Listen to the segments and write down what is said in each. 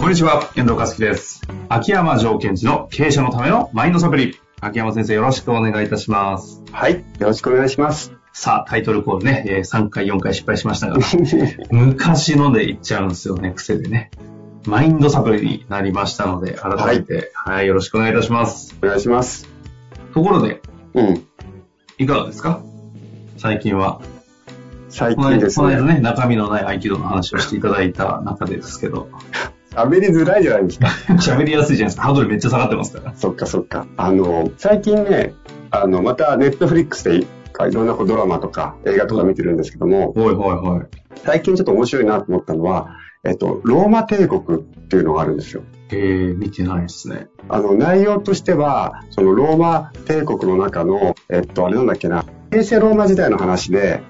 こんにちは、遠藤和樹です。秋山条件時の経営者のためのマインドサプリ。秋山先生よろしくお願いいたします。はい。よろしくお願いします。さあ、タイトルコールね、えー3回、4回失敗しましたが、昔ので言っちゃうんですよね、癖でね。マインドサプリになりましたので、改めて、はい、よろしくお願いいたします。お願いします。ところで、うん。いかがですか？最近は。最近ですね。この間ね、中身のない合気道の話をしていただいた中でですけど、喋りづらいじゃないですか。喋りやすいじゃないですか。ハードルめっちゃ下がってますから。そっかそっか。あの、最近ね、あの、またネットフリックスでいろんなこうドラマとか映画とか見てるんですけども、はいはいはい。最近ちょっと面白いなと思ったのは、えっと、ローマ帝国っていうのがあるんですよ。えー、見てないですね。あの、内容としては、そのローマ帝国の中の、えっと、あれなんだっけな、平成ローマ時代の話で、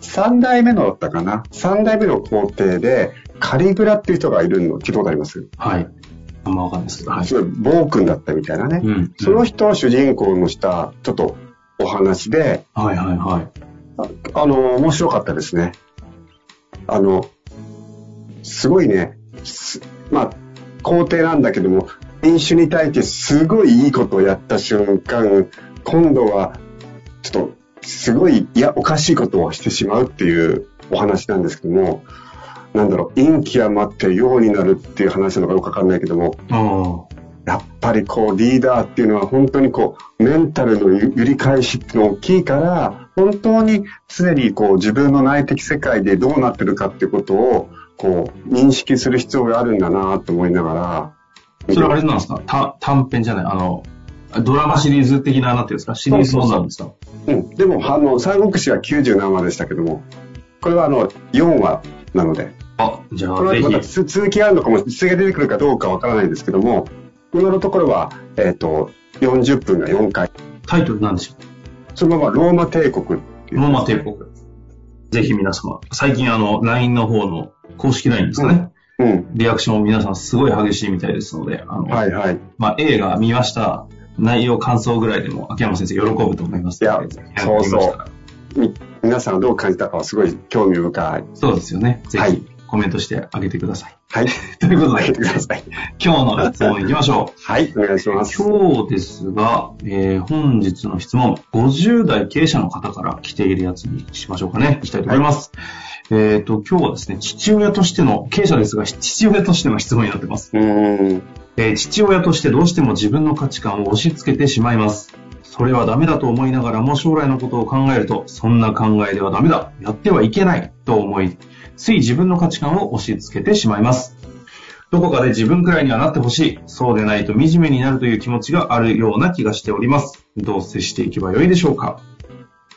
三代目のだったかな三代目の皇帝で、カリグラっていう人がいるの聞いたことあります？はい。あんまわかんないですけど、はい。すごい暴君だったみたいなね。うん。その人を主人公のした、ちょっとお話で、はいはいはい。ああの、面白かったですね。あの、すごいね、すまあ、皇帝なんだけども、民主に対してすごいいいことをやった瞬間、今度は、ちょっと、すごい、いや、おかしいことをしてしまうっていうお話なんですけども、なんだろう、陰気余って陽になるっていう話なのかよくわかんないけども、あやっぱりこうリーダーっていうのは本当にこうメンタルの揺り返しっていうのが大きいから本当に常にこう自分の内的世界でどうなってるかっていうことをこう認識する必要があるんだなと思いながらあ。それはあれなんですか？た短編じゃない？あの、ドラマシリーズ的な、なんていうんですか？シリーズものなんですか？うん、でもあの三国志は90何話でしたけどもこれはあの4話なので。あ、じゃあぜひ。後また。つ続きがあるのかも続きが出てくるかどうかわからないんですけども今のところは、えっと40分が4回。タイトルなんでしょそのままローマ帝国ローマ帝国。ぜひ皆様、最近あの、LINE の方の公式 LINE ですかね。うんリアクション皆さんすごい激しいみたいですので、あの、はいはい。まあ、映画見ました。内容感想ぐらいでも秋山先生喜ぶと思います。いやそうそう皆さんがどう感じたかはすごい興味深い。そうですよね。ぜはいひコメントしてあげてください。はい。ということで、ください。今日の質問いきましょう。はい、お願いします。今日ですが、えー本日の質問、50代経営者の方から来ているやつにしましょうかね。いきたいと思います。えっ、と、今日はですね、父親としての、経営者ですが、父親としての質問になってます。うーん。えー父親としてどうしても自分の価値観を押し付けてしまいます。それはダメだと思いながらも将来のことを考えると、そんな考えではダメだ、やってはいけないと思い、つい自分の価値観を押し付けてしまいます。どこかで自分くらいにはなってほしい。そうでないと惨めになるという気持ちがあるような気がしております。どう接していけばよいでしょうか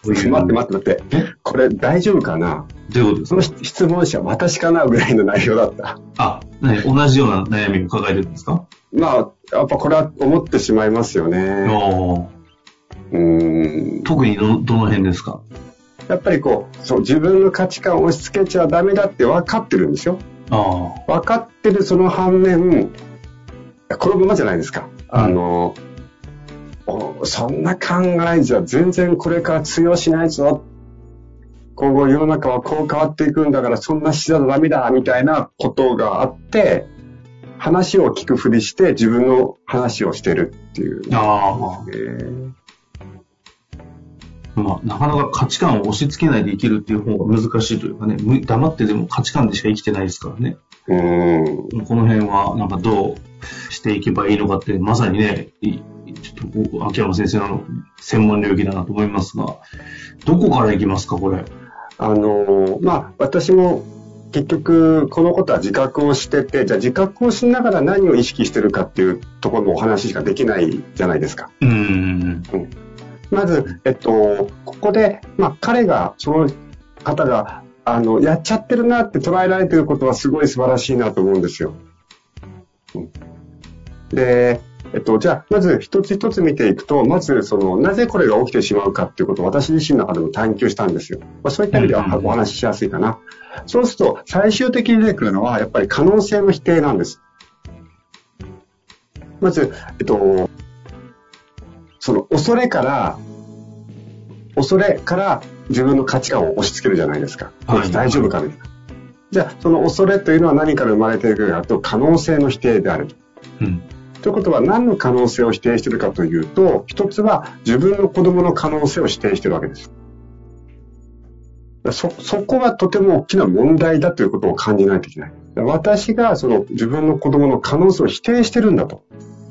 待って待って待って。これ大丈夫かな？どういうことですか？その質問者私かなぐらいの内容だった。あ、ね、同じような悩みを抱えてるんですか？まあ、やっぱこれは思ってしまいますよね。うーん。特にどどの辺ですか？やっぱりこう、そう、自分の価値観を押し付けちゃダメだって分かってるんですよ。ああ。分かってるその反面、このままじゃないですか。あの、おそんな考えじゃ全然これから通用しないぞ。今後世の中はこう変わっていくんだからそんなしちゃダメだみたいなことがあって、話を聞くふりして自分の話をしてるっていう。ああ。えーまあ、なかなか価値観を押し付けないで生きるっていう方が難しいというかね、む黙ってでも価値観でしか生きてないですからね。うーん。この辺は、なんかどうしていけばいいのかって、まさにね、いちょっと、秋山先生の専門領域だなと思いますが、どこから行きますか、これ？あのまあ、私も結局このことは自覚をしてて、じゃあ自覚をしながら何を意識してるかっていうところのお話しかできないじゃないですか。うーん。まず、えっと、ここで、まあ、彼が、その方が、あの、やっちゃってるなって捉えられてることはすごい素晴らしいなと思うんですよ。うんで、えっと、じゃあ、まず一つ一つ見ていくと、まず、その、なぜこれが起きてしまうかっていうことを私自身の中でも探求したんですよ。まあ、そういった意味ではお話ししやすいかな。そうすると、最終的に出てくるのは、やっぱり可能性の否定なんです。まず、えっと、その恐れから、恐れから自分の価値観を押し付けるじゃないですか。はい大丈夫かみたいな。じゃあ、その恐れというのは何から生まれているかと可能性の否定であると。うん。ということは何の可能性を否定しているかというと、一つは自分の子供の可能性を否定しているわけです。そ、そこはとても大きな問題だということを感じないといけない。私がその自分の子供の可能性を否定してるんだと。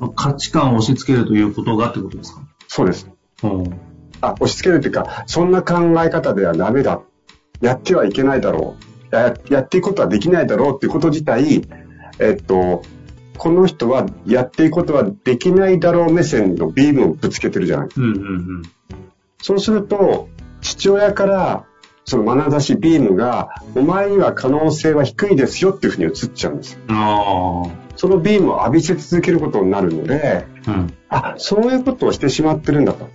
価値観を押し付けるということがってことですか？そうです。うん。あ、押し付けるというか、そんな考え方ではダメだ。やってはいけないだろう。ややっていくことはできないだろうっていうこと自体、えっと、この人はやっていくことはできないだろう目線のビームをぶつけてるじゃない。うんうんうん。そうすると、父親から、その眼差しビームが、お前には可能性は低いですよっていうふうに映っちゃうんです。あそのビームを浴びせ続けることになるので、あ。うん。あ、そういうことをしてしまってるんだと。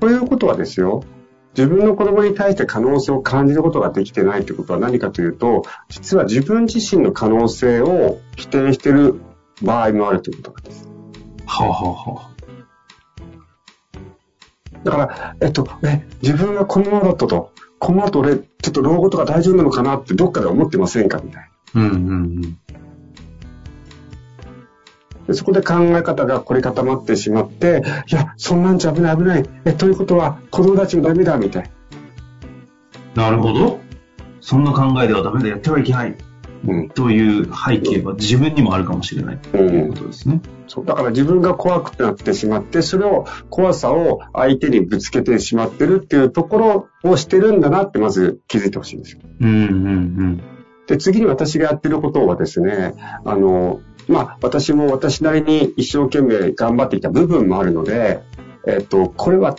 ということはですよ、自分の子供に対して可能性を感じることができてないということは何かというと、実は自分自身の可能性を否定している場合もあるということなんです。はあ、はあはあ、だから、えっと、え、自分がこのままだったと、この後俺、ちょっと老後とか大丈夫なのかなってどっかで思ってませんかみたいな。うんうんうん。でそこで考え方が凝り固まってしまって、いや、そんなんじゃ危ない危ない。え、ということは、子供たちもダメだ、みたいな。なるほど。そんな考えではダメだ、やってはいけない。うん。という背景は自分にもあるかもしれないということですね。そう。だから自分が怖くなってしまって、それを、怖さを相手にぶつけてしまってるっていうところをしてるんだなって、まず気づいてほしいんですよ。うんうんうん。で、次に私がやってることはですね、あの、まあ、私も私なりに一生懸命頑張ってきた部分もあるので、えっと、これは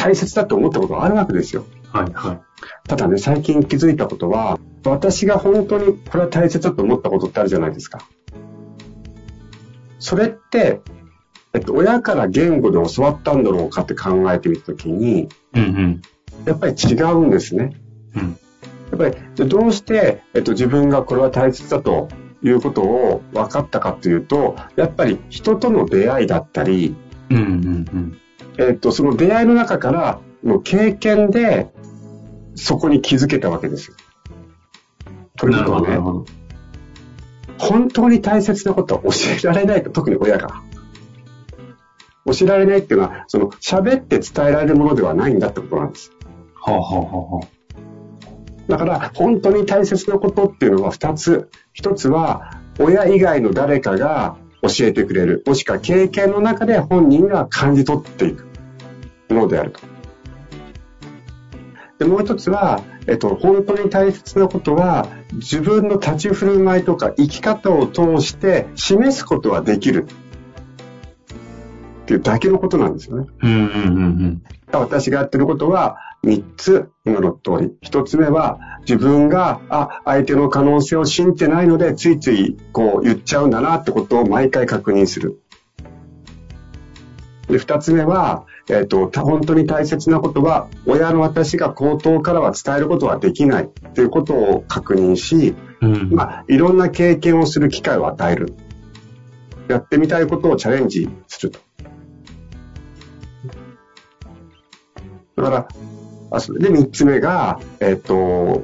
大切だと思ったことがあるわけですよ。はいはい。ただね、最近気づいたことは、私が本当にこれは大切だと思ったことってあるじゃないですか。それって、えっと、親から言語で教わったんだろうかって考えてみたときに、うんうん。やっぱり違うんですね。うん。やっぱり、じゃあどうして、えっと、自分がこれは大切だということを分かったかというと、やっぱり人との出会いだったり、えっと、その出会いの中からの経験で、そこに気づけたわけですよ。というなるほど、なことはねる、ほど。本当に大切なことは教えられないと、特に親が。教えられないっていうのは、その喋って伝えられるものではないんだってことなんです。はあ、はあはあはあ、だから、本当に大切なことっていうのは二つ。一つは、親以外の誰かが教えてくれる。もしくは経験の中で本人が感じ取っていくものであると。で、もう一つは、えっと、本当に大切なことは、自分の立ち振る舞いとか生き方を通して示すことはできる。っていうだけのことなんですよね。うんうんうんうん。私がやってることは3つ、今の通り。1つ目は自分が、あ、相手の可能性を信じてないので、ついついこう言っちゃうんだなってことを毎回確認する。で、2つ目は、えっ、と、た本当に大切なことは、親の私が口頭からは伝えることはできないっていうことを確認し、うん。まあ、いろんな経験をする機会を与える。やってみたいことをチャレンジすると。だから、あそれで三つ目が、えっ、と、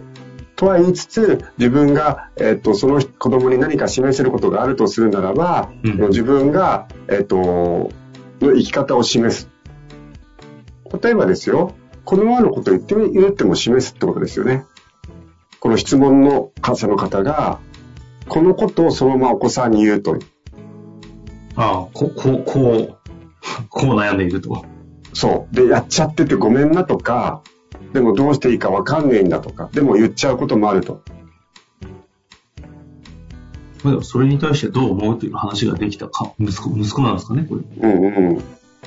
とは言いつつ、自分が、えっ、と、その子供に何か示せることがあるとするならば、うん自分が、えっ、と、の生き方を示す。例えばですよ、このままのことを言ってみ、言っても示すってことですよね。この質問の方の方が、このことをそのままお子さんに言うと。ああ、ここう、こう、こう悩んでいると。そう。で、やっちゃっててごめんなとか、でもどうしていいかわかんねえんだとか、でも言っちゃうこともあると。まあでもそれに対してどう思うという話ができたか、息子、息子なんですかね、これ。うんうん。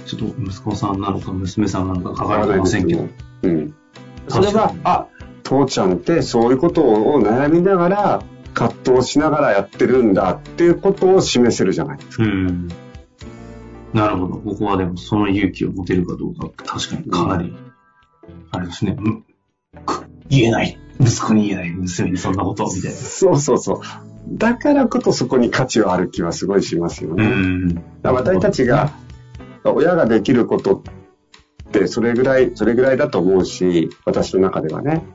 ちょっと息子さんなのか娘さんなのか書かれてませんけど。うん。それは、あ、父ちゃんってそういうことを悩みながら、葛藤しながらやってるんだっていうことを示せるじゃないですか。うん。なるほど。ここはでもその勇気を持てるかどうか、確かにかなり、あれですね。うんく言えない。息子に言えない。娘にそんなことを、みたいな。そうそうそう。だからこそそこに価値はある気はすごいしますようね。ん。だから私たちが、親ができることってそれぐらい、それぐらいだと思うし、私の中ではね。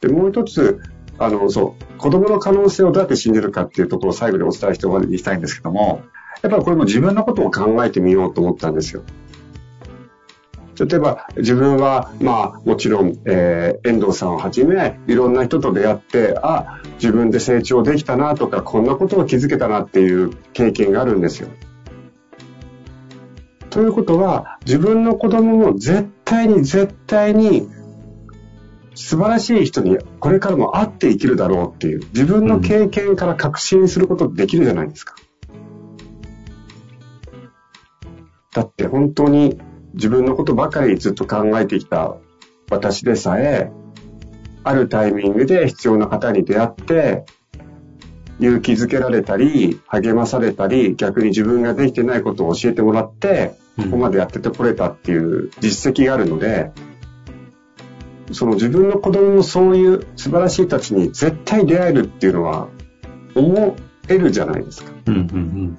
で、もう一つ、あの、そう、子供の可能性をどうやって信じるかっていうところを最後にお伝えして終わりにしたいんですけども、やっぱりこれも自分のことを考えてみようと思ったんですよ。例えば自分は、まあもちろん、えー遠藤さんをはじめ、いろんな人と出会って、あ、自分で成長できたなとか、こんなことを気づけたなっていう経験があるんですよ。ということは、自分の子供も絶対に絶対に素晴らしい人にこれからも会って生きるだろうっていう、自分の経験から確信することできるじゃないですか。だって本当に自分のことばかりずっと考えてきた私でさえ、あるタイミングで必要な方に出会って、勇気づけられたり、励まされたり、逆に自分ができてないことを教えてもらって、ここまでやっててこれたっていう実績があるので、その自分の子供もそういう素晴らしい人たちに絶対出会えるっていうのは思えるじゃないですか。うんうん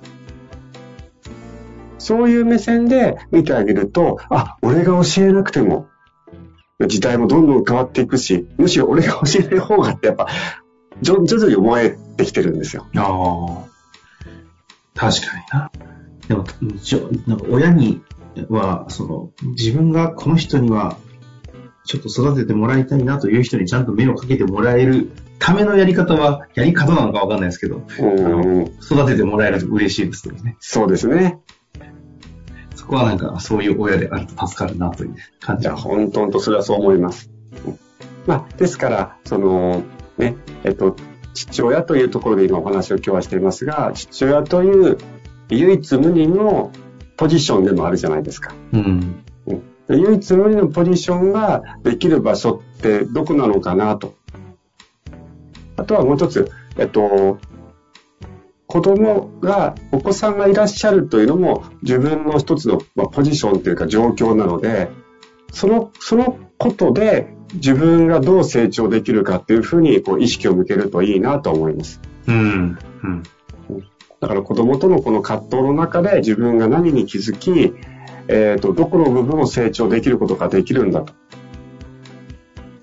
そういう目線で見てあげると、あ、俺が教えなくても、時代もどんどん変わっていくし、むしろ俺が教えない方がってやっぱ、徐徐々に思えてきてるんですよ。うん。ああ。確かにな。でも、ちょなんか親には、その、自分がこの人には、ちょっと育ててもらいたいなという人にちゃんと目をかけてもらえるためのやり方は、やり方なのかわかんないですけど、うん、育ててもらえると嬉しいですけどね。そうですね。そこはなんか、そういう親であると助かるなという感いや。本当とそれはそう思います。うんまあ、ですから、その、ね、えっと、父親というところで今お話を今日はしていますが、父親という唯一無二のポジションでもあるじゃないですか。うん。で唯一無二のポジションができる場所ってどこなのかなと。あとはもう一つ、えっと、子供が、お子さんがいらっしゃるというのも自分の一つの、まあ、ポジションというか状況なので、その、そのことで自分がどう成長できるかっていうふうにこう意識を向けるといいなと思います。うん。うん。だから子供とのこの葛藤の中で自分が何に気づき、えっ、と、どこの部分を成長できることができるんだと。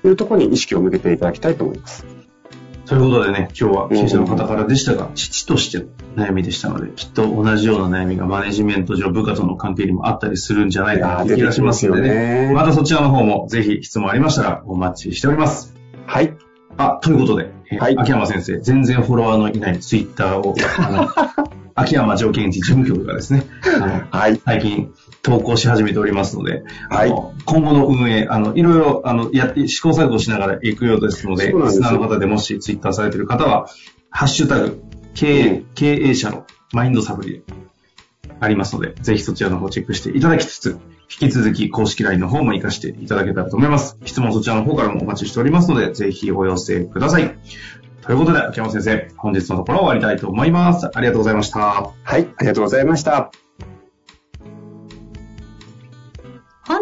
いうところに意識を向けていただきたいと思います。ということでね、今日は経営者の方からでしたが、父としての悩みでしたので、きっと同じような悩みがマネジメント上、部下との関係にもあったりするんじゃないかなという気がしますのでいやー出てきまね。ねまたそちらの方もぜひ質問ありましたらお待ちしております。はい。あ、ということで、えーはい秋山先生、全然フォロワーのいないツイッターを、あの 秋山条件地事務局がですね、あのはい。最近投稿し始めておりますので、はい今後の運営、あの、いろいろ、あの、やって、試行錯誤しながら行くようですので、リスナーの方でもしツイッターされている方は、ハッシュタグ、経営、うん経営者のマインドサプリでありますので、ぜひそちらの方チェックしていただきつつ、引き続き公式 LINE の方も活かしていただけたらと思います。質問そちらの方からもお待ちしておりますので、ぜひお寄せください。ということで、秋山先生、本日のところ終わりたいと思います。ありがとうございました。はい。ありがとうございました。